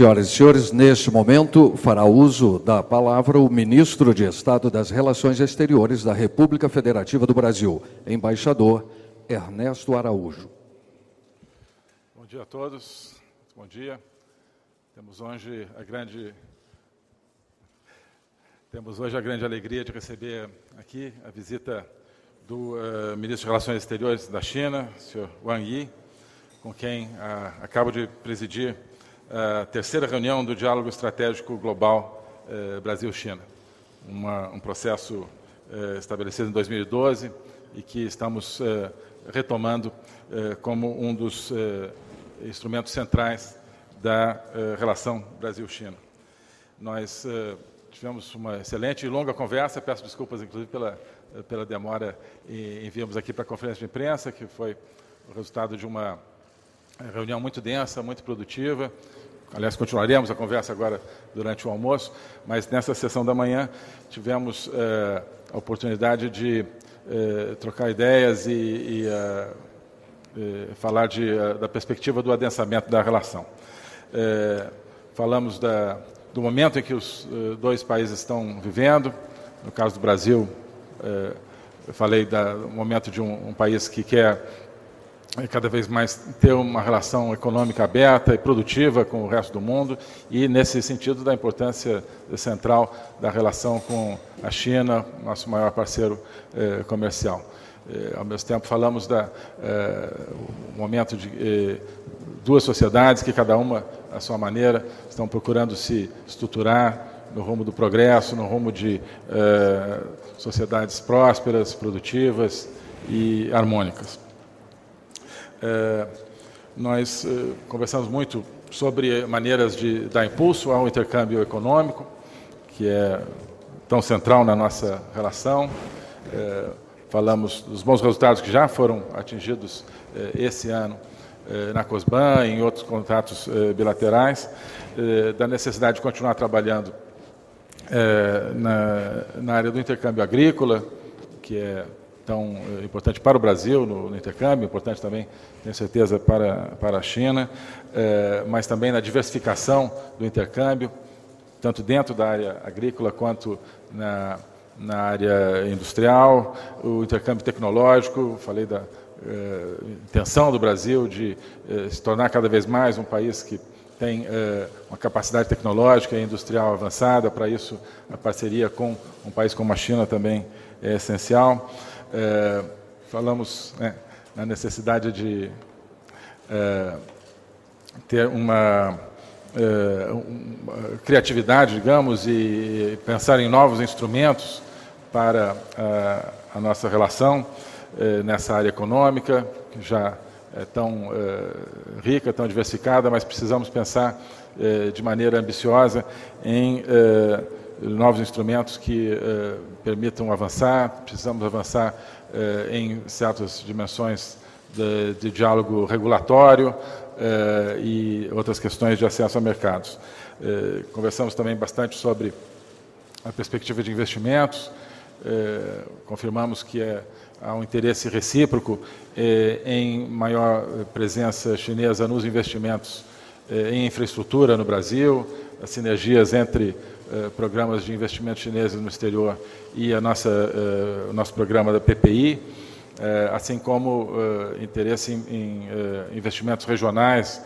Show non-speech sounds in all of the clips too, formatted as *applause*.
Senhoras e senhores, neste momento fará uso da palavra o ministro de Estado das Relações Exteriores da República Federativa do Brasil, embaixador Ernesto Araújo. Bom dia a todos. Bom dia. Temos hoje a grande temos hoje a grande alegria de receber aqui a visita do uh, ministro de Relações Exteriores da China, senhor Wang Yi, com quem uh, acabo de presidir a terceira reunião do Diálogo Estratégico Global uh, Brasil-China. Um processo estabelecido em 2012 e que estamos retomando como um dos instrumentos centrais da relação Brasil-China. Nós tivemos uma excelente e longa conversa. Peço desculpas, inclusive, pela, pela demora e enviamos aqui para a conferência de imprensa, que foi o resultado de uma reunião muito densa, muito produtiva. Aliás, continuaremos a conversa agora durante o almoço, mas nessa sessão da manhã tivemos eh, a oportunidade de eh, trocar ideias e, e eh, falar de, da perspectiva do adensamento da relação. falamos da, do momento em que os dois países estão vivendo. No caso do Brasil, eu falei do momento de um, um, país que quer cada vez mais ter uma relação econômica aberta e produtiva com o resto do mundo e nesse sentido da importância central da relação com a China, nosso maior parceiro comercial. ao mesmo tempo falamos da momento de duas sociedades que cada uma à sua maneira estão procurando se estruturar no rumo do progresso, no rumo de eh, sociedades prósperas, produtivas e harmônicas. Eh, nós eh, conversamos muito sobre maneiras de dar impulso ao intercâmbio econômico, que é tão central na nossa relação. falamos dos bons resultados que já foram atingidos esse ano eh, na COSBAN, em outros contratos eh, bilaterais, eh, da necessidade de continuar trabalhando na área do intercâmbio agrícola, que é tão importante para o Brasil no, no, intercâmbio, importante também, tenho certeza, para, para a China, mas também na diversificação do intercâmbio, tanto dentro da área agrícola quanto na, na área industrial, o intercâmbio tecnológico, falei da, eh, intenção do Brasil de eh, se tornar cada vez mais um país que tem eh, uma capacidade tecnológica e industrial avançada. Para isso, a parceria com um país como a China também é essencial. Falamos né, na necessidade de ter uma, uma, criatividade, digamos, e pensar em novos instrumentos para a, a nossa relação. Eh, nessa área econômica, que já é tão eh, rica, tão diversificada, mas precisamos pensar de maneira ambiciosa em novos instrumentos que permitam avançar, precisamos avançar em certas dimensões de, de diálogo regulatório e outras questões de acesso a mercados. conversamos também bastante sobre a perspectiva de investimentos, confirmamos que é há um interesse recíproco eh, em maior presença chinesa nos investimentos eh, em infraestrutura no Brasil, as sinergias entre eh, programas de investimento chineses no exterior e a nossa, o nosso programa da PPI, assim como interesse em, investimentos regionais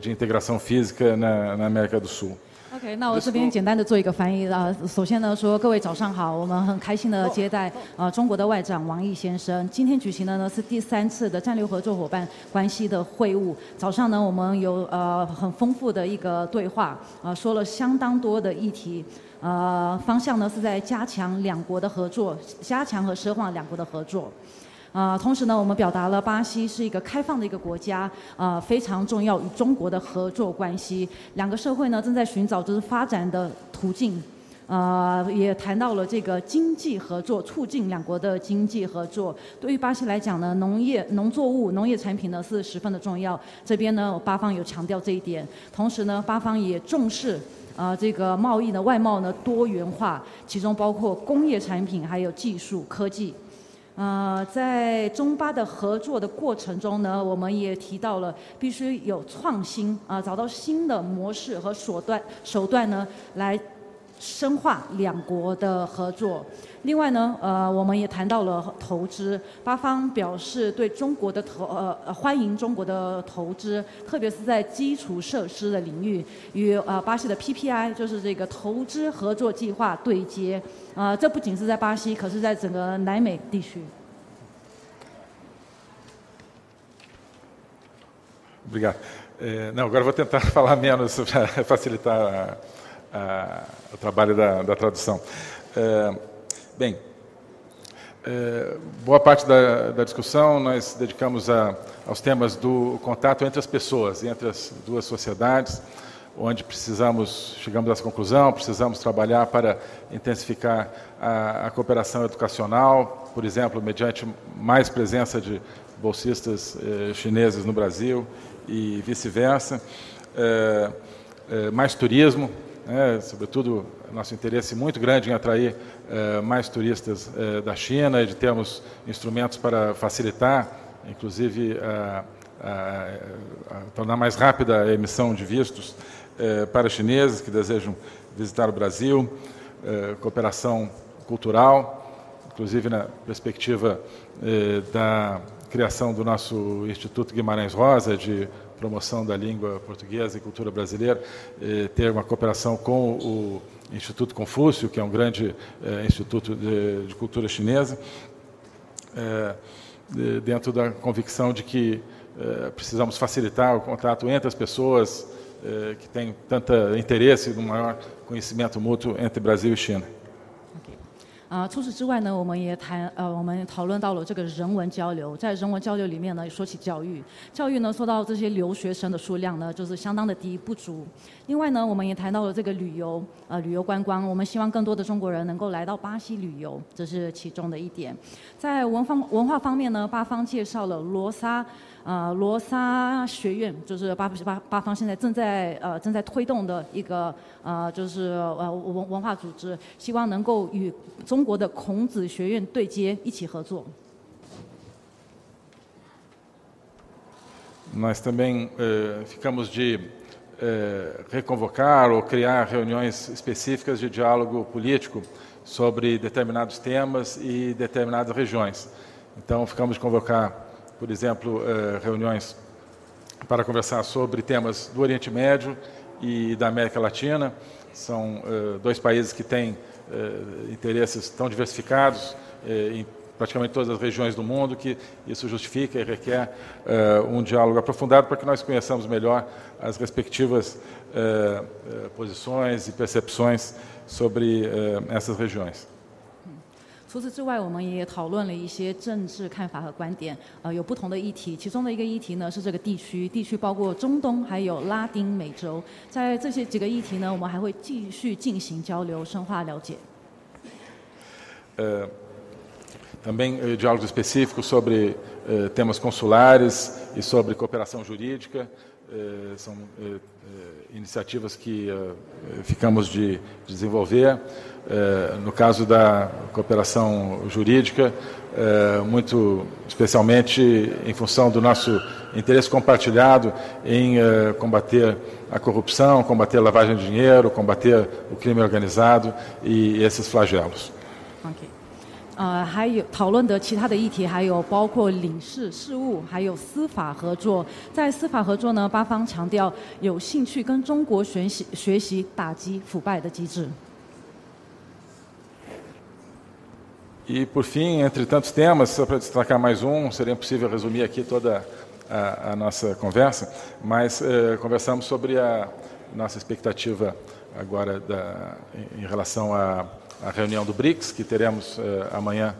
de integração física na América do Sul. OK，那我这边简单的做一个翻译啊。首先呢，说各位早上好，我们很开心的接待呃中国的外长王毅先生。今天举行的呢是第三次的战略合作伙伴关系的会晤。早上呢，我们有呃很丰富的一个对话，呃说了相当多的议题，呃方向呢是在加强两国的合作，加强和深化两国的合作。啊，同时呢，我们表达了巴西是一个开放的一个国家，啊，非常重要与中国的合作关系。两个社会呢正在寻找就是发展的途径，啊，也谈到了这个经济合作，促进两国的经济合作。对于巴西来讲呢，农业、农作物、农业产品呢是十分的重要。这边呢，巴方有强调这一点。同时呢，巴方也重视啊这个贸易的外贸呢多元化，其中包括工业产品还有技术科技。呃，在中巴的合作的过程中呢，我们也提到了必须有创新啊、找到新的模式和手段手段呢，来深化两国的合作。另外呢，呃，我们也谈到了投资，巴方表示对中国的投呃欢迎中国的投资，特别是在基础设施的领域，与呃巴西的 PPI 就是这个投资合作计划对接。啊、这不仅是在巴西，可是在整个南美地区。Obrigado. É, não, agora vou tentar *laughs* falar menos para facilitar a- o trabalho da, da tradução. É, bem, é, boa parte da, da discussão nós dedicamos a- aos temas do contato entre as pessoas, entre as duas sociedades, onde precisamos, chegamos essa conclusão, precisamos trabalhar para intensificar a, a cooperação educacional, por exemplo, mediante mais presença de bolsistas eh, chineses no Brasil e vice-versa, Eh, eh, mais turismo, né, sobretudo nosso interesse muito grande em atrair eh, mais turistas eh, da China e de termos instrumentos para facilitar, inclusive, a, a- a tornar mais rápida a emissão de vistos eh, para chineses que desejam visitar o Brasil, eh, cooperação cultural, inclusive na perspectiva eh, da criação do nosso Instituto Guimarães Rosa, de promoção da língua portuguesa e cultura brasileira, eh, ter uma cooperação com o Instituto Confúcio, que é um grande eh, instituto de, de cultura chinesa, eh, de- dentro da convicção de que precisamos facilitar o contato entre as pessoas que têm tanto interesse no maior conhecimento mútuo entre Brasil e China. 啊、除此之外呢，我们也谈呃，我们讨论到了这个人文交流。在人文交流里面呢，说起教育，教育呢，说到这些留学生的数量呢，就是相当的低不足。另外呢，我们也谈到了这个旅游，呃，旅游观光，我们希望更多的中国人能够来到巴西旅游，这是其中的一点。在文方文化方面呢，巴方介绍了罗莎。呃，罗莎学院就是巴巴巴方现在正在呃正在推动的一个呃就是呃文文化组织，希望能够与中国的孔子学院对接，一起合作。 Nós também eh, ficamos de eh, reconvocar ou criar reuniões específicas de diálogo político sobre determinados temas e determinadas regiões. Então, ficamos de convocar, por exemplo, eh, reuniões para conversar sobre temas do Oriente Médio e da América Latina. São eh, dois países que têm eh, interesses tão diversificados eh, em praticamente todas as regiões do mundo, que isso justifica e requer eh, um diálogo aprofundado para que nós conheçamos melhor as respectivas eh, eh, posições e percepções sobre eh, essas regiões. 除此之外我们也讨论了一些政治看法和观点呃有不同的议题。其中的一个议题呢是这个地区地区包括中东还有拉丁美洲。在这些几个议题呢我们还会继续进行交流深化了解。呃 Eh, são eh, eh, iniciativas que ficamos de desenvolver. No caso da cooperação jurídica, muito especialmente em função do nosso interesse compartilhado em combater a corrupção, combater a lavagem de dinheiro, combater o crime organizado e esses flagelos. OK，呃，还有讨论的其他的议题，还有包括领事事务，还有司法合作。在司法合作呢，巴方强调有兴趣跟中国学习学习打击腐败的机制。 E, por fim, entre tantos temas, só para destacar mais um, seria impossível resumir aqui toda a, a nossa conversa, mas eh, conversamos sobre a nossa expectativa agora da, em, em relação à, à reunião do BRICS, que teremos eh, amanhã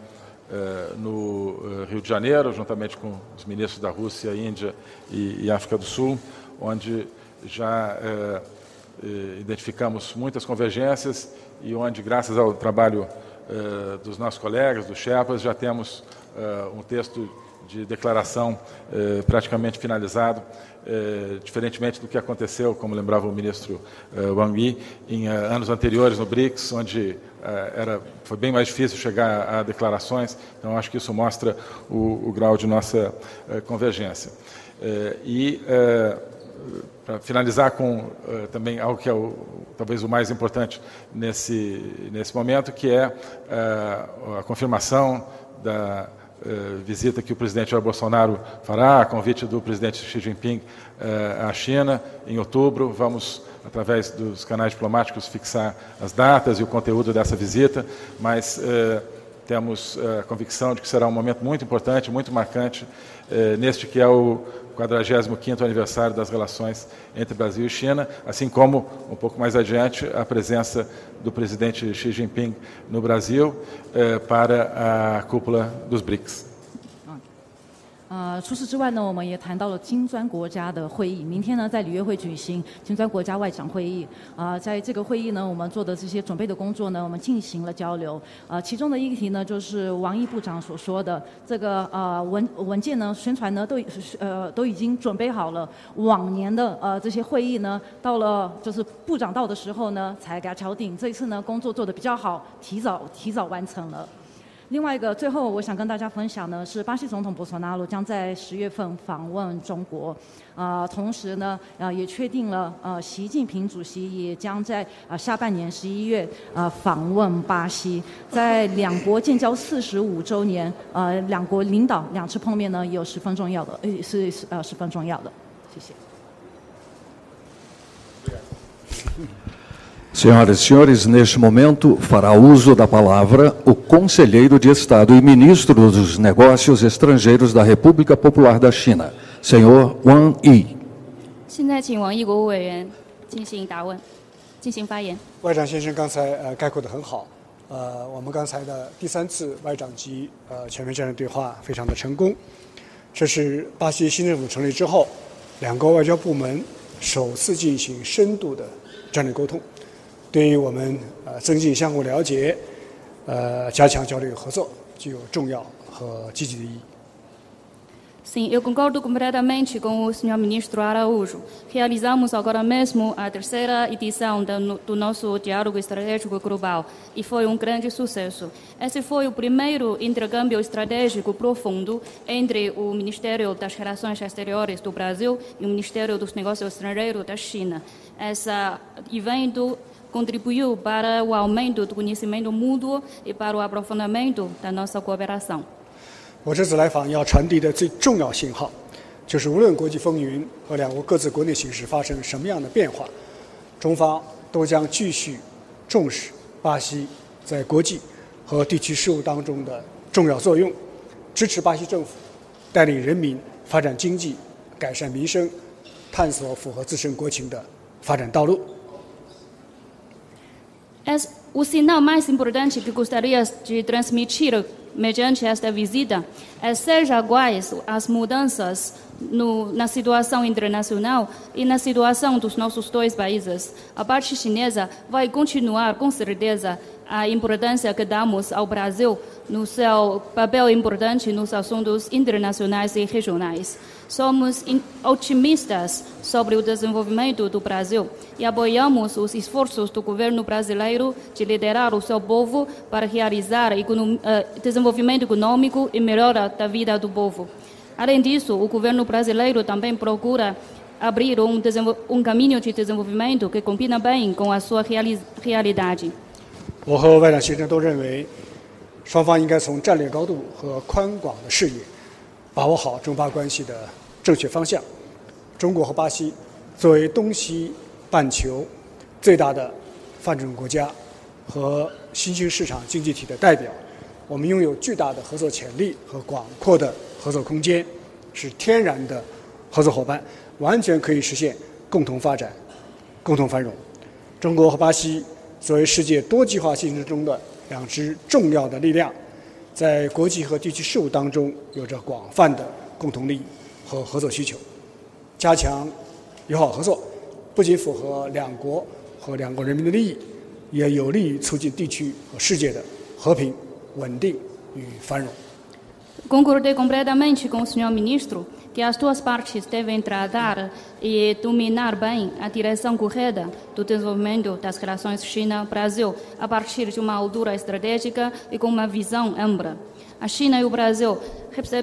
eh, no eh, Rio de Janeiro, juntamente com os ministros da Rússia, Índia e, e África do Sul, onde já eh, eh, identificamos muitas convergências e onde, graças ao trabalho eh, dos nossos colegas, dos Sherpas, já temos um texto de declaração eh, praticamente finalizado, eh, diferentemente do que aconteceu, como lembrava o ministro eh, Wang Yi, em anos anteriores no BRICS, onde era, foi bem mais difícil chegar a, declarações. Então, acho que isso mostra o, o grau de nossa convergência. e para finalizar com também algo que é o, talvez o mais importante nesse, nesse momento, que é a confirmação da visita que o presidente Jair Bolsonaro fará, a convite do presidente Xi Jinping à China em outubro. Vamos, através dos canais diplomáticos, fixar as datas e o conteúdo dessa visita, mas temos a convicção de que será um momento muito importante, muito marcante, neste que é o 45º aniversário das relações entre Brasil e China, assim como, um pouco mais adiante, a presença do presidente Xi Jinping no Brasil eh, para a cúpula dos BRICS. 呃，除此之外呢，我们也谈到了金砖国家的会议。明天呢，在里约会举行金砖国家外长会议。啊，在这个会议呢，我们做的这些准备的工作呢，我们进行了交流。啊，其中的一个题呢，就是王毅部长所说的这个呃文文件呢，宣传呢，都呃都已经准备好了。往年的呃这些会议呢，到了就是部长到的时候呢，才给他敲定。这一次呢，工作做得比较好，提早提早完成了。另外一个，最后我想跟大家分享呢，是巴西总统博索纳罗将在十月份访问中国，啊，同时呢，啊也确定了，呃，习近平主席也将在啊下半年十一月啊访问巴西，在两国建交四十五周年，呃，两国领导两次碰面呢，有十分重要的，呃，是呃十分重要的，谢谢。Senhoras e senhores, neste momento fará uso da palavra o conselheiro de Estado e ministro dos Negócios Estrangeiros da República Popular da China, senhor Wang Yi. 现在请王毅国务委员进行答问，进行发言。外长先生刚才呃概括的很好，呃，我们刚才的第三次外长级呃全面战略对话非常的成功，这是巴西新政府成立之后，两个外交部门首次进行深度的战略沟通。对于我们呃增进相互了解，呃加强交流合作，具有重要和积极的意义。Sim, eu concordo completamente com o senhor ministro Araújo. Realizamos agora mesmo a terceira edição do nosso diálogo estratégico global e foi um grande sucesso. Esse foi o primeiro intercâmbio estratégico profundo entre o Ministério das Relações Exteriores do Brasil e o Ministério dos Negócios Estrangeiros da China. Esse evento contribuiu para o aumento do conhecimento mútuo e para o aprofundamento da nossa cooperação. 我这次来访要传递的最重要信号，就是无论国际风云和两国各自国内形势发生什么样的变化，中方都将继续重视巴西在国际和地区事务当中的重要作用，支持巴西政府带领人民发展经济、改善民生、探索符合自身国情的发展道路。As, o sinal mais importante que gostaria de transmitir mediante esta visita é ser iguais as mudanças no, na situação internacional e na situação dos nossos dois países. A parte chinesa vai continuar, com certeza, a importância que damos ao Brasil no seu papel importante nos assuntos internacionais e regionais. Somos otimistas sobre o desenvolvimento do Brasil e apoiamos os esforços do governo brasileiro de liderar o seu povo para realizar uh, desenvolvimento econômico e melhora da vida do povo. Além disso, o governo brasileiro também procura abrir um, um caminho de desenvolvimento que combina bem com a sua reali realidade. 我和外长先生都认为，双方应该从战略高度和宽广的视野，把握好中巴关系的 正确方向。中国和巴西作为东西半球最大的发展中国家和新兴市场经济体的代表，我们拥有巨大的合作潜力和广阔的合作空间，是天然的合作伙伴，完全可以实现共同发展、共同繁荣。中国和巴西作为世界多极化竞争中的两支重要的力量，在国际和地区事务当中有着广泛的共同利益。和合作需求，加强友好合作，不仅符合两国和两国人民的利益，也有利于促进地区和世界的和平、稳定与繁荣。Concordei completamente com o senhor ministro que as duas partes devem tratar e dominar bem a direção correta do desenvolvimento das relações China-Brasil a partir de uma altura estratégica e com uma visão ampla. A China e o Brasil,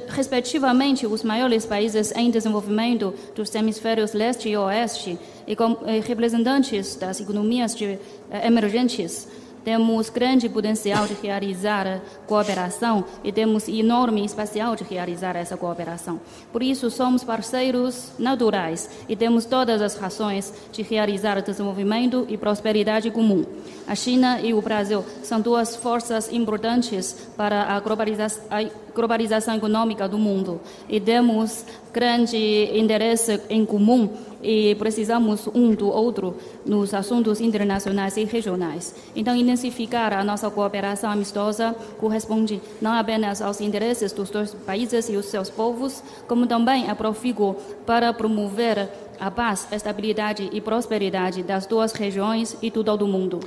respectivamente os maiores países em desenvolvimento dos hemisférios leste e oeste, e com representantes das economias de, eh, emergentes, temos grande potencial de realizar cooperação e temos enorme espacial de realizar essa cooperação. Por isso, somos parceiros naturais e temos todas as razões de realizar desenvolvimento e prosperidade comum. A China e o Brasil são duas forças importantes para a globalização, a globalização econômica do mundo e temos grande interesse em comum e precisamos um do outro nos assuntos internacionais e regionais. Então, intensificar a nossa cooperação amistosa corresponde não apenas aos interesses dos dois países e os seus povos, como também é profícuo para promover a paz, estabilidade e prosperidade das duas regiões e do todo o mundo.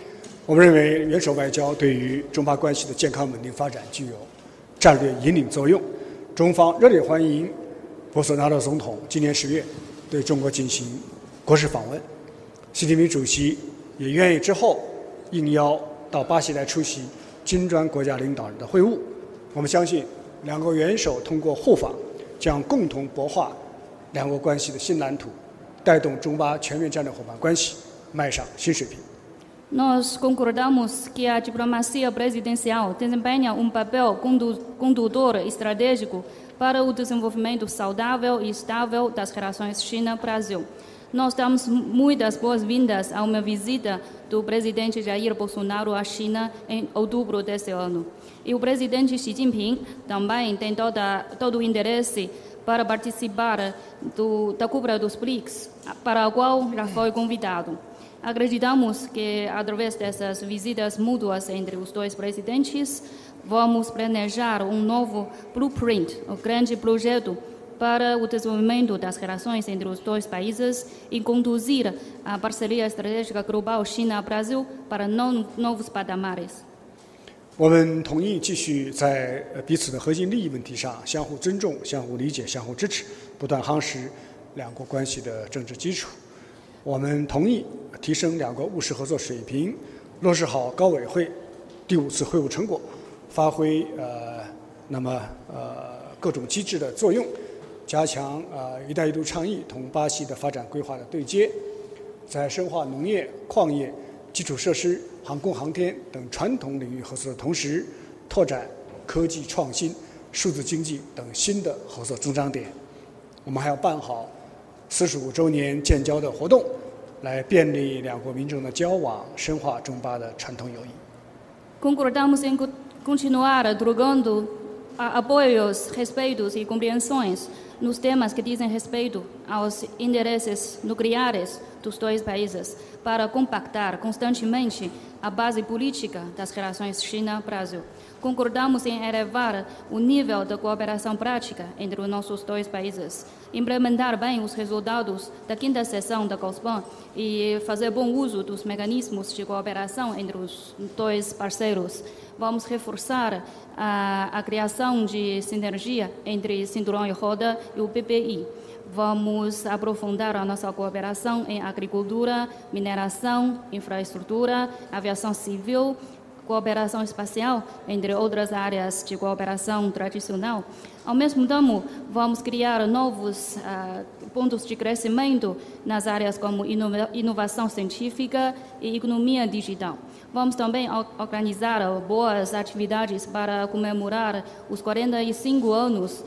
我们认为，元首外交对于中巴关系的健康稳定发展具有战略引领作用。中方热烈欢迎博索纳罗总统今年十月对中国进行国事访问，习近平主席也愿意之后应邀到巴西来出席金砖国家领导人的会晤。我们相信，两国元首通过互访，将共同擘画两国关系的新蓝图，带动中巴全面战略伙伴关系迈上新水平。Nós concordamos que a diplomacia presidencial desempenha um papel condutor estratégico para o desenvolvimento saudável e estável das relações China-Brasil. Nós damos muitas boas-vindas a uma visita do presidente Jair Bolsonaro à China em outubro deste ano. E o presidente Xi Jinping também tem toda, todo o interesse para participar do, da cúpula dos BRICS, para a qual já foi convidado. Acreditamos que, através dessas visitas mútuas entre os dois presidentes, vamos planejar um novo blueprint, um grande projeto para o desenvolvimento das relações entre os dois países e conduzir a parceria estratégica global China-Brasil para novos patamares. 我们同意继续在彼此的核心利益问题上相互尊重、相互理解、相互支持，不断夯实两国关系的政治基础。 我们同意提升两国务实合作水平，落实好高委会第五次会晤成果，发挥呃那么呃各种机制的作用，加强呃“一带一路”倡议同巴西的发展规划的对接，在深化农业、矿业、基础设施、航空航天等传统领域合作的同时，拓展科技创新、数字经济等新的合作增长点。我们还要办好。四十五周年建交的活动，来便利两国民众的交往，深化中巴的传统友谊。Concordamos em continuar drogando apoios, respeitos e compreensões nos temas que dizem respeito aos interesses nucleares dos dois países, para compactar constantemente a base política das relações China-Brasil. Concordamos em elevar o nível da cooperação prática entre os nossos dois países, implementar bem os resultados da quinta sessão da COSPAN e fazer bom uso dos mecanismos de cooperação entre os dois parceiros. Vamos reforçar a, a criação de sinergia entre Cinturão e Roda e o PPI. Vamos aprofundar a nossa cooperação em agricultura, mineração, infraestrutura, aviação civil, cooperação espacial, entre outras áreas de cooperação tradicional. Ao mesmo tempo, vamos criar novos uh, pontos de crescimento nas áreas como inova inovação científica e economia digital. Vamos também organizar boas atividades para comemorar os 45 anos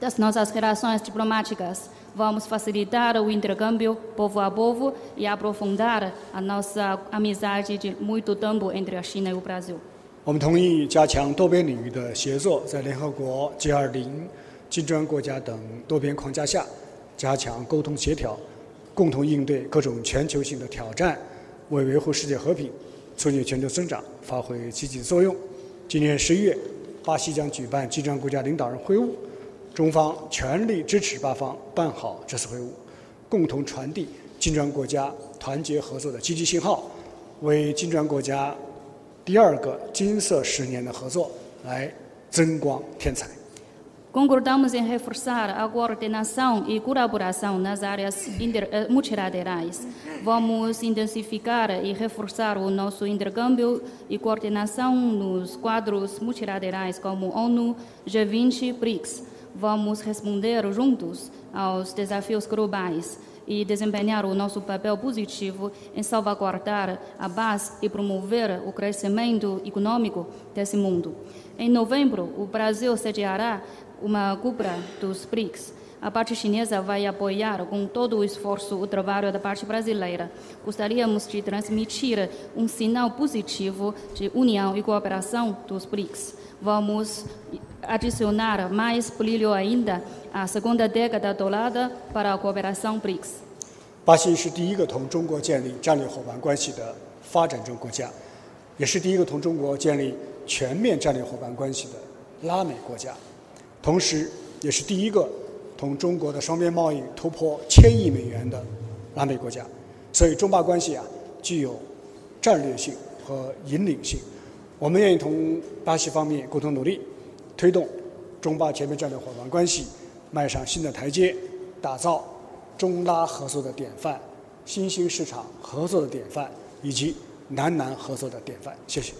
das nossas relações diplomáticas. Vamos facilitar o intercâmbio povo a povo e aprofundar a nossa amizade de muito tempo entre a China e o Brasil. 我们同意加强多边领域的协作，在联合国 G20、金砖国家等多边框架下，加强沟通协调，共同应对各种全球性的挑战，为维护世界和平、促进全球增长发挥积极作用。今年十一月，巴西将举办金砖国家领导人会晤。中方全力支持巴方办好这次会晤，共同传递金砖国家团结合作的积极信号，为金砖国家第二个金色十年的合作来增光添彩。Concordamos em reforçar a coordenação e colaboração nas áreas inter, eh, multilaterais. Vamos intensificar e reforçar o nosso intercâmbio e coordenação nos quadros multilaterais como ONU, G20, BRICS. Vamos responder juntos aos desafios globais e desempenhar o nosso papel positivo em salvaguardar a paz e promover o crescimento econômico desse mundo. Em novembro, o Brasil sediará uma cúpula dos BRICS. A parte chinesa vai apoiar com todo o esforço o trabalho da parte brasileira. Gostaríamos de transmitir um sinal positivo de união e cooperação dos BRICS. Vamos adicionar mais brilho ainda à segunda década dourada para a cooperação BRICS. 巴西是第一个同中国建立战略伙伴关系的发展中国家，也是第一个同中国建立全面战略伙伴关系的拉美国家。同时，也是第一个同中国的双边贸易突破千亿美元的拉美国家，所以中巴关系啊具有战略性和引领性。我们愿意同巴西方面共同努力，推动中巴全面战略伙伴关系迈上新的台阶，打造中拉合作的典范、新兴市场合作的典范以及南南合作的典范。谢谢。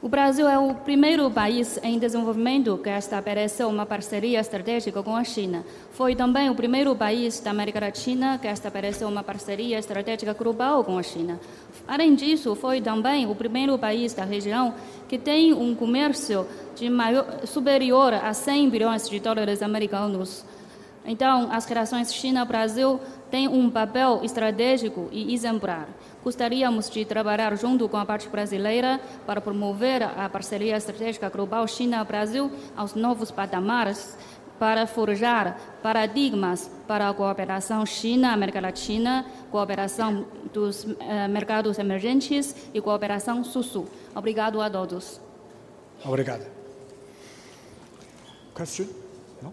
O Brasil é o primeiro país em desenvolvimento que estabeleceu uma parceria estratégica com a China. Foi também o primeiro país da América Latina que estabeleceu uma parceria estratégica global com a China. Além disso, foi também o primeiro país da região que tem um comércio de maior, superior a 100 bilhões de dólares americanos. Então, as relações China-Brasil têm um papel estratégico e exemplar. Gostaríamos de trabalhar junto com a parte brasileira para promover a parceria estratégica global China-Brasil aos novos patamares, para forjar paradigmas para a cooperação China-América Latina, cooperação dos eh, mercados emergentes e cooperação Sul-Sul. Obrigado a todos. Obrigado. Question? No?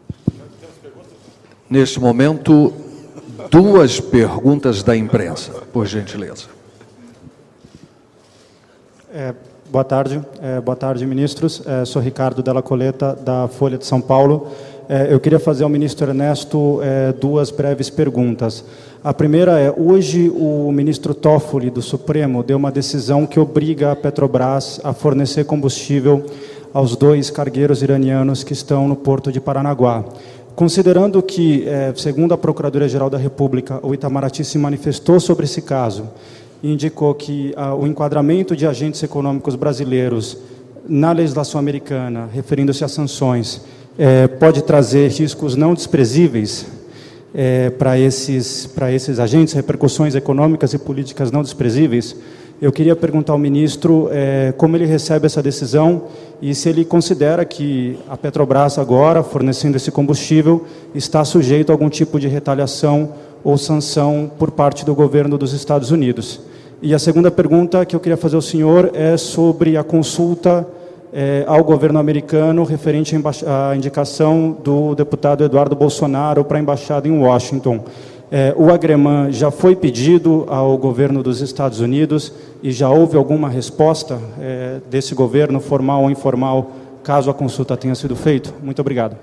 Neste momento, duas perguntas da imprensa, por gentileza. É, boa tarde, é, boa tarde, ministros. É, sou Ricardo Della Coleta, da Folha de São Paulo. É, eu queria fazer ao ministro Ernesto é, duas breves perguntas. A primeira é: hoje o ministro Toffoli, do Supremo, deu uma decisão que obriga a Petrobras a fornecer combustível aos dois cargueiros iranianos que estão no porto de Paranaguá. Considerando que, é, segundo a Procuradoria-Geral da República, o Itamaraty se manifestou sobre esse caso indicou que o enquadramento de agentes econômicos brasileiros na legislação americana, referindo-se a sanções, é, pode trazer riscos não desprezíveis é, para esses, esses agentes, repercussões econômicas e políticas não desprezíveis. Eu queria perguntar ao ministro é, como ele recebe essa decisão e se ele considera que a Petrobras agora, fornecendo esse combustível, está sujeito a algum tipo de retaliação ou sanção por parte do governo dos Estados Unidos. E a segunda pergunta que eu queria fazer ao senhor é sobre a consulta é, ao governo americano referente à indicação do deputado Eduardo Bolsonaro para a embaixada em Washington. É, o agreman já foi pedido ao governo dos Estados Unidos e já houve alguma resposta é, desse governo, formal ou informal, caso a consulta tenha sido feita? Muito obrigado.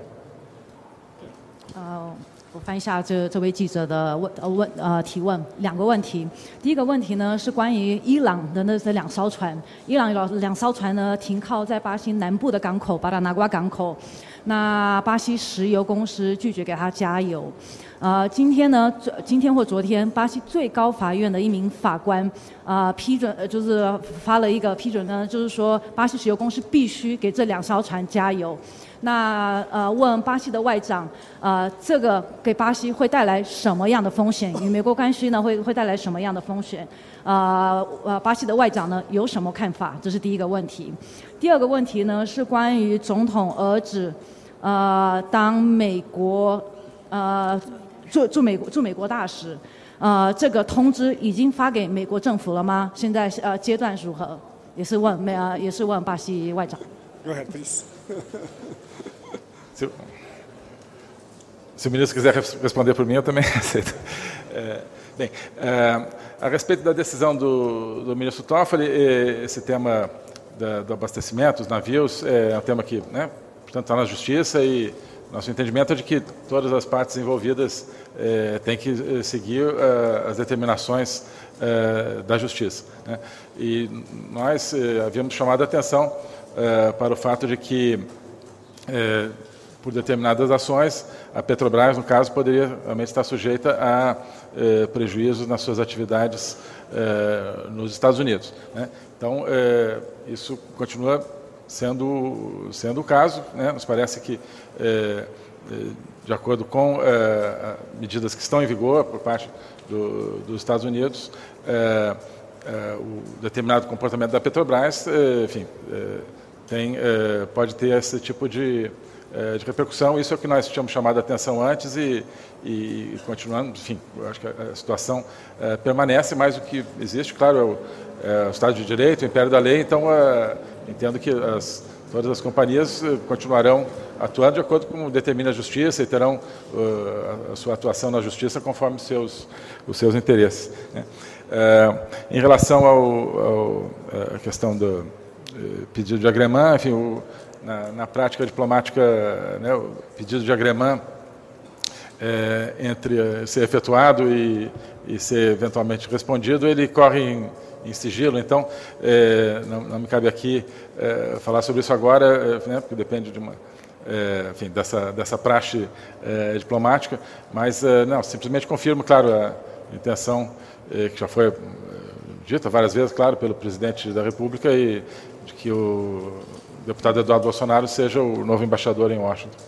翻一下这这位记者的问呃问呃提问两个问题，第一个问题呢是关于伊朗的那这两艘船，伊朗有两艘船呢停靠在巴西南部的港口巴达拿瓜港口，那巴西石油公司拒绝给他加油，呃今天呢今天或昨天巴西最高法院的一名法官啊批准呃就是发了一个批准呢，就是说巴西石油公司必须给这两艘船加油。那呃，问巴西的外长，呃，这个给巴西会带来什么样的风险？与美国关系呢，会会带来什么样的风险？呃呃，巴西的外长呢有什么看法？这是第一个问题。第二个问题呢是关于总统儿子，呃，当美国呃驻驻美国驻美国大使，呃，这个通知已经发给美国政府了吗？现在呃阶段如何？也是问美呃也是问巴西外长。Go ahead, please. *laughs* Se, se, o ministro quiser responder por mim, eu também *laughs* aceito. É, bem, é, a respeito da decisão do, do ministro Toffoli, esse tema da, do abastecimento dos navios é um tema que, né, portanto, está na justiça e nosso entendimento é de que todas as partes envolvidas eh, têm que eh, seguir eh, as determinações da justiça. Né? E nós havíamos chamado a atenção para o fato de que, por determinadas ações, a Petrobras, no caso, poderia realmente estar sujeita a prejuízos nas suas atividades nos Estados Unidos. Né? Então, isso continua sendo, sendo o caso. Né? Nos parece que, é, de acordo com é, medidas que estão em vigor por parte do, dos Estados Unidos, o determinado comportamento da Petrobras, enfim, tem, pode ter esse tipo de, de repercussão. Isso é o que nós tínhamos chamado a atenção antes e, e, continuando, enfim, acho que a, situação permanece, mas o que existe, claro, é o, é o Estado de Direito, o Império da Lei, então entendo que as, todas as companhias eh, continuarão atuando de acordo com determina a justiça e terão uh, a sua atuação na justiça conforme seus, os seus interesses. Né? Em relação à questão do pedido de agremã, enfim, o, na, na, prática diplomática, né, o pedido de agremã entre ser efetuado e, e, ser eventualmente respondido, ele corre em em sigilo. Então, é, não, não, me cabe aqui é, falar sobre isso agora, é, né, porque depende de uma, é, enfim, dessa, dessa praxe é, diplomática, mas é, não, simplesmente confirmo, claro, a intenção que já foi dita várias vezes, claro, pelo presidente da República e de que o deputado Eduardo Bolsonaro seja o novo embaixador em Washington.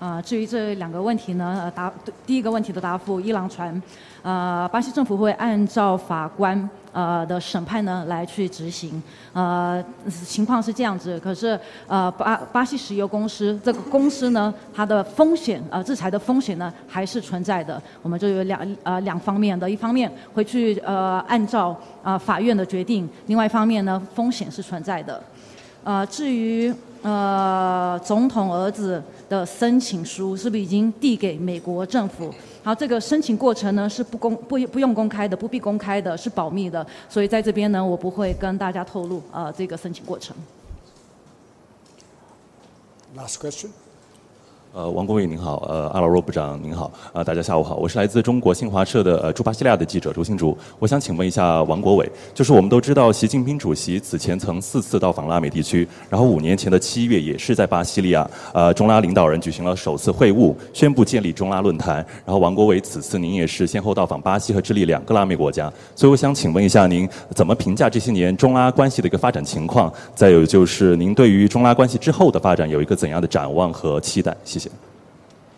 啊，至于这两个问题呢，答第一个问题的答复，伊朗船，呃，巴西政府会按照法官 呃的审判呢来去执行，呃，情况是这样子，可是呃巴巴西石油公司这个公司呢，它的风险呃制裁的风险呢还是存在的，我们就有两呃两方面的，一方面会去呃按照呃法院的决定，另外一方面呢风险是存在的，呃，至于。呃，总统儿子的申请书是不是已经递给美国政府？好，这个申请过程呢是不公不不用公开的，不必公开的，是保密的。所以在这边呢，我不会跟大家透露呃这个申请过程。Last question. 呃，王国伟您好，呃，阿劳若部长您好，呃，大家下午好，我是来自中国新华社的呃驻巴西利亚的记者周新竹，我想请问一下王国伟，就是我们都知道习近平主席此前曾四次到访拉美地区，然后五年前的七月也是在巴西利亚，呃，中拉领导人举行了首次会晤，宣布建立中拉论坛，然后王国伟此次您也是先后到访巴西和智利两个拉美国家，所以我想请问一下您怎么评价这些年中拉关系的一个发展情况？再有就是您对于中拉关系之后的发展有一个怎样的展望和期待？谢谢。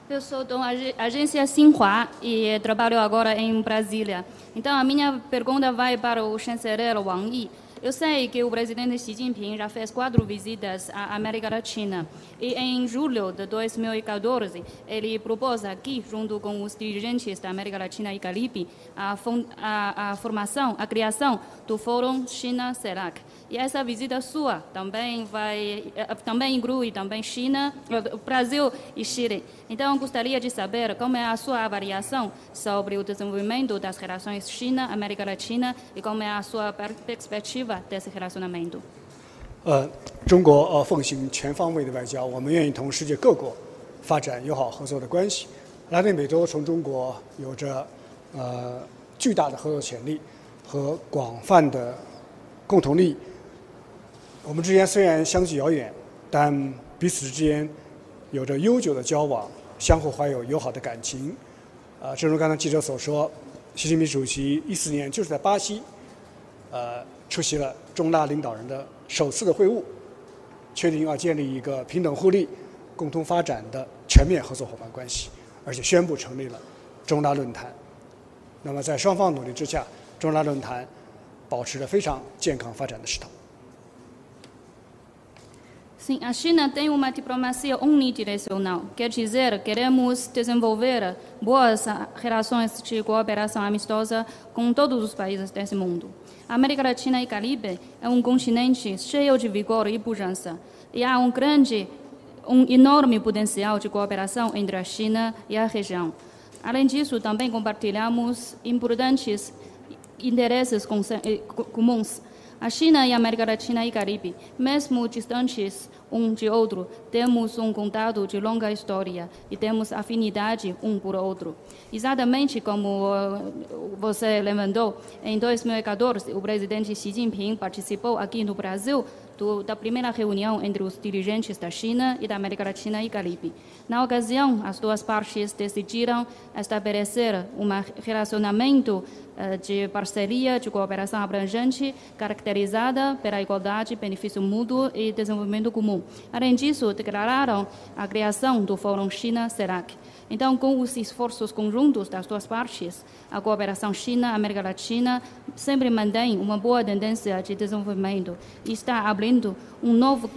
Eu sou da agência Sinhua e trabalho agora em Brasília. Então, a minha pergunta vai para o chanceler Wang Yi. Eu sei que o presidente Xi Jinping já fez quatro visitas à América Latina e em julho de 2014 ele propôs aqui, junto com os dirigentes da América Latina e Caribe, a, a, a formação, a criação do Fórum China-CELAC. E essa visita sua também vai, eh, também inclui também China, eh, Brasil e Chile. Então, gostaria de saber como é a sua avaliação sobre o desenvolvimento das relações China-América Latina e como é a sua perspectiva desse relacionamento. 呃，中国呃奉行全方位的外交，我们愿意同世界各国发展友好合作的关系。拉丁美洲从中国有着呃巨大的合作潜力和广泛的共同利益。 我们之间虽然相距遥远，但彼此之间有着悠久的交往，相互怀有友好的感情。啊，正如刚才记者所说，习近平主席一四年就是在巴西，呃，出席了中拉领导人的首次的会晤，确定要建立一个平等互利、共同发展的全面合作伙伴关系，而且宣布成立了中拉论坛。那么，在双方努力之下，中拉论坛保持着非常健康发展的势头。Sim, a China tem uma diplomacia unidirecional. Quer dizer, queremos desenvolver boas relações de cooperação amistosa com todos os países desse mundo. A América Latina e Caribe é um continente cheio de vigor e pujança. E há um grande, um enorme potencial de cooperação entre a China e a região. Além disso, também compartilhamos importantes interesses eh, comuns A China e a América Latina e Caribe, mesmo distantes um de outro, temos um contato de longa história e temos afinidade um por outro. Exatamente como uh, você levantou, em 2014, o presidente Xi Jinping participou aqui no Brasil do, da primeira reunião entre os dirigentes da China e da América Latina e Caribe. Na ocasião, as duas partes decidiram estabelecer um relacionamento uh, de parceria, de cooperação abrangente, caracterizada pela igualdade, benefício mútuo e desenvolvimento comum. Além disso, declararam a criação do Fórum China-CELAC. Então, com os esforços conjuntos das duas partes, a cooperação China-América Latina sempre mantém uma boa tendência de desenvolvimento e está abrindo um novo,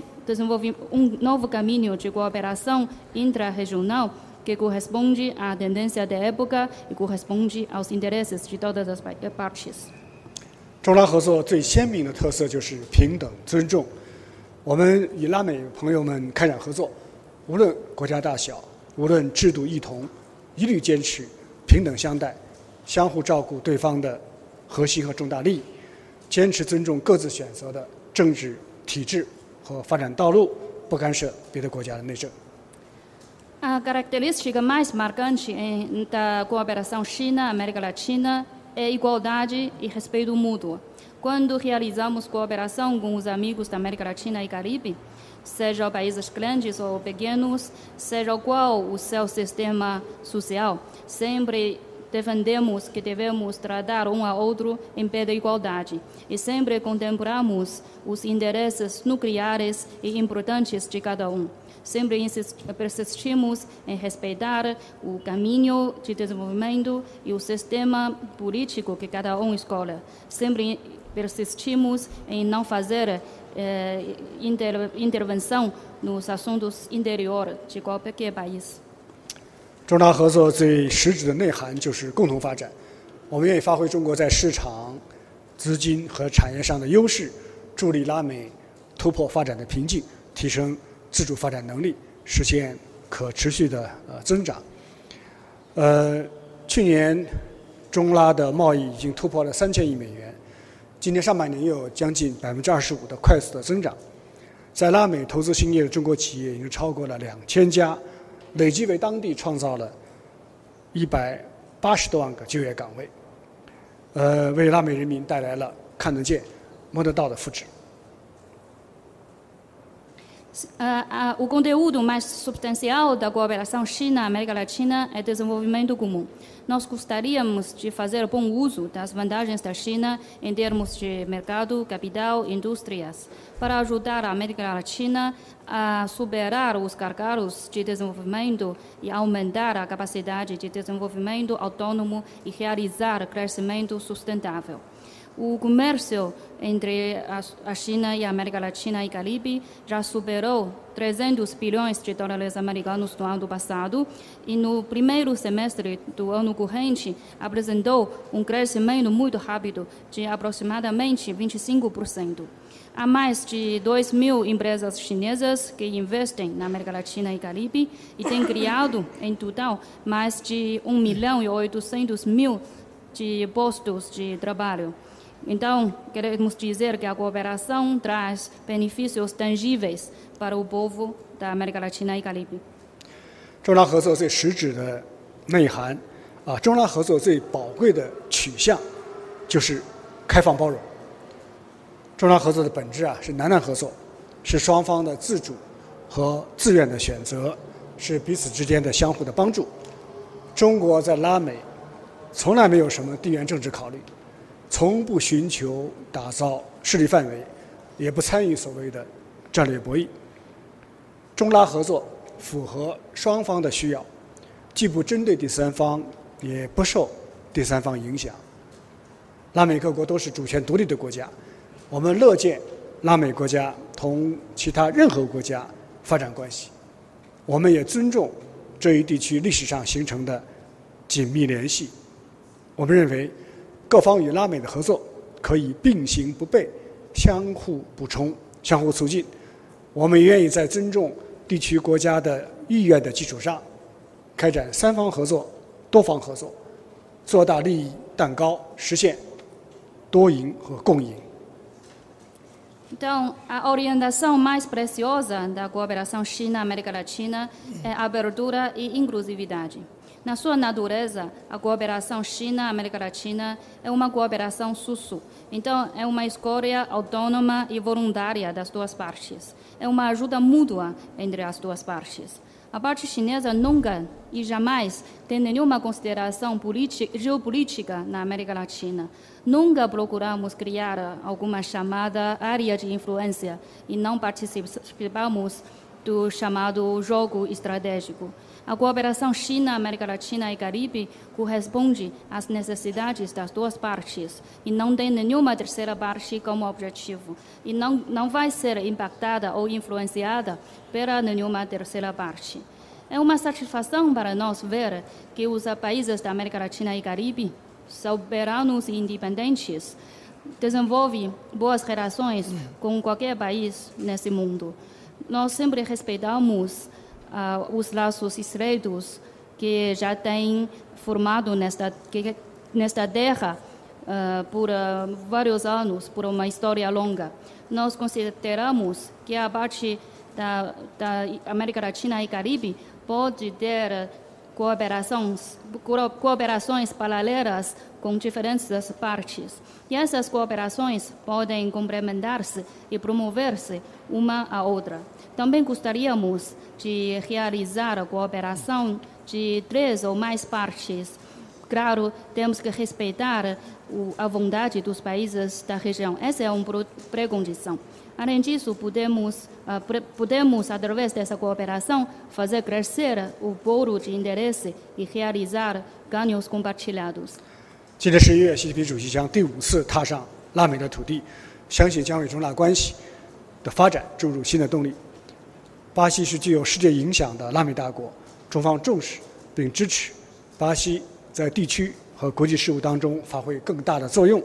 um novo caminho de cooperação intra-regional que corresponde à tendência da época e corresponde aos interesses de todas as partes. 中拉合作最鲜明的特色就是平等尊重。我们与拉美朋友们开展合作，无论国家大小， 无论制度异同，一律坚持平等相待，相互照顾对方的核心和重大利益，坚持尊重各自选择的政治体制和发展道路，不干涉别的国家的内政。Seja países grandes ou pequenos, seja qual o seu sistema social, sempre defendemos que devemos tratar um ao outro em pé de igualdade e sempre contemplamos os interesses nucleares e importantes de cada um. Sempre persistimos em respeitar o caminho de desenvolvimento e o sistema político que cada um escolhe. Sempre persistimos em não fazer eh, inter, intervenção nos assuntos interiores de qualquer país. 中拉合作最实质的内涵就是共同发展。我们愿意发挥中国在市场、资金和产业上的优势，助力拉美突破发展的瓶颈，提升自主发展能力，实现可持续的呃增长。呃，去年中拉的贸易已经突破了三千亿美元。今年上半年又有将近百分之二十五的快速的增长，在拉美投资兴业的中国企业已经超过了两千家，累计为当地创造了一百八十多万个就业岗位，呃，为拉美人民带来了看得见、摸得到的福祉。O conteúdo mais substancial da cooperação China-América Latina é desenvolvimento comum. Nós gostaríamos de fazer bom uso das vantagens da China em termos de mercado, capital indústrias, para ajudar a América Latina a superar os gargalos de desenvolvimento e aumentar a capacidade de desenvolvimento autônomo e realizar crescimento sustentável. O comércio entre a China e a América Latina e Caribe já superou 300 bilhões de dólares americanos no ano passado e no primeiro semestre do ano corrente apresentou um crescimento muito rápido de aproximadamente 25%. Há mais de 2 mil empresas chinesas que investem na América Latina e Caribe e têm criado, em total, mais de 1 milhão e 800 mil de postos de trabalho. Então, queremos dizer que a cooperação traz benefícios tangíveis para o povo da América Latina e Caribe. 中拉合作最实质的内涵啊，中拉合作最宝贵的取向就是开放包容。中拉合作的本质啊是南南合作，是双方的自主和自愿的选择，是彼此之间的相互的帮助。中国在拉美从来没有什么地缘政治考虑。从不寻求打造势力范围，也不参与所谓的战略博弈。中拉合作符合双方的需要，既不针对第三方，也不受第三方影响。拉美各国都是主权独立的国家，我们乐见拉美国家同其他任何国家发展关系。我们也尊重这一地区历史上形成的紧密联系。我们认为。各方与拉美的合作可以并行不悖、相互补充、相互促进。我们愿意在尊重地区国家的意愿的基础上，开展三方合作、多方合作，做大利益蛋糕，实现多赢和共赢。Então, a orientação mais preciosa da cooperação China-América Latina é abertura e inclusividade. Na sua natureza, a cooperação China-América Latina é uma cooperação sul Então, é uma escolha autônoma e voluntária das duas partes. É uma ajuda mútua entre as duas partes. A parte chinesa nunca e jamais tem nenhuma consideração geopolítica na América Latina. Nunca procuramos criar alguma chamada área de influência e não participamos do chamado jogo estratégico. A cooperação China, América Latina e Caribe corresponde às necessidades das duas partes e não tem nenhuma terceira parte como objetivo e não, não vai ser impactada ou influenciada pela nenhuma terceira parte. É uma satisfação para nós ver que os países da América Latina e Caribe, soberanos e independentes, desenvolvem boas relações com qualquer país nesse mundo. Nós sempre respeitamos os laços estreitos que já têm formado nesta, que, nesta terra uh, por uh, vários anos, por uma história longa. Nós consideramos que a parte da, da América Latina e Caribe pode ter cooperações, cooperações paralelas com diferentes partes. E essas cooperações podem complementar-se e promover-se uma a outra. Também gostaríamos de realizar a cooperação de três ou mais partes. Claro, temos que respeitar a vontade dos países da região. Essa é uma pré-condição. Além disso, podemos, uh, podemos, através dessa cooperação, fazer crescer o bolo de interesse e realizar ganhos compartilhados. 今年十一月，习近平主席将第五次踏上拉美的土地，相信将为中拉关系的发展注入新的动力。巴西是具有世界影响的拉美大国，中方重视并支持巴西在地区和国际事务当中发挥更大的作用。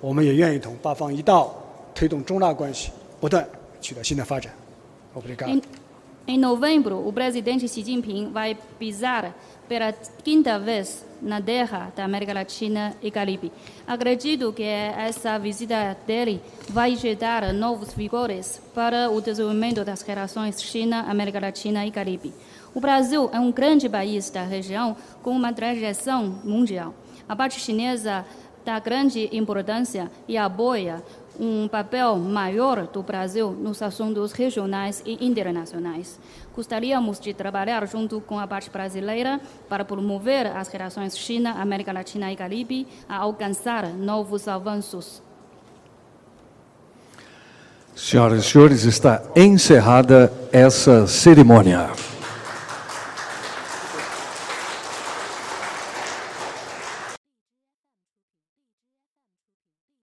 我们也愿意同巴方一道推动中拉关系 不断取得新的发展。Obrigado. Em novembro, o presidente Xi Jinping vai pisar pela quinta vez na terra da América Latina e Caribe. Acredito que essa visita dele vai injetar novos vigores para o desenvolvimento das relações China-América Latina e Caribe. O Brasil é um grande país da região com uma trajeção mundial. A parte chinesa dá grande importância e apoia um papel maior do Brasil nos assuntos regionais e internacionais. Gostaríamos de trabalhar junto com a parte brasileira para promover as relações China, América Latina e Caribe a alcançar novos avanços. Senhoras e senhores, está encerrada essa cerimônia.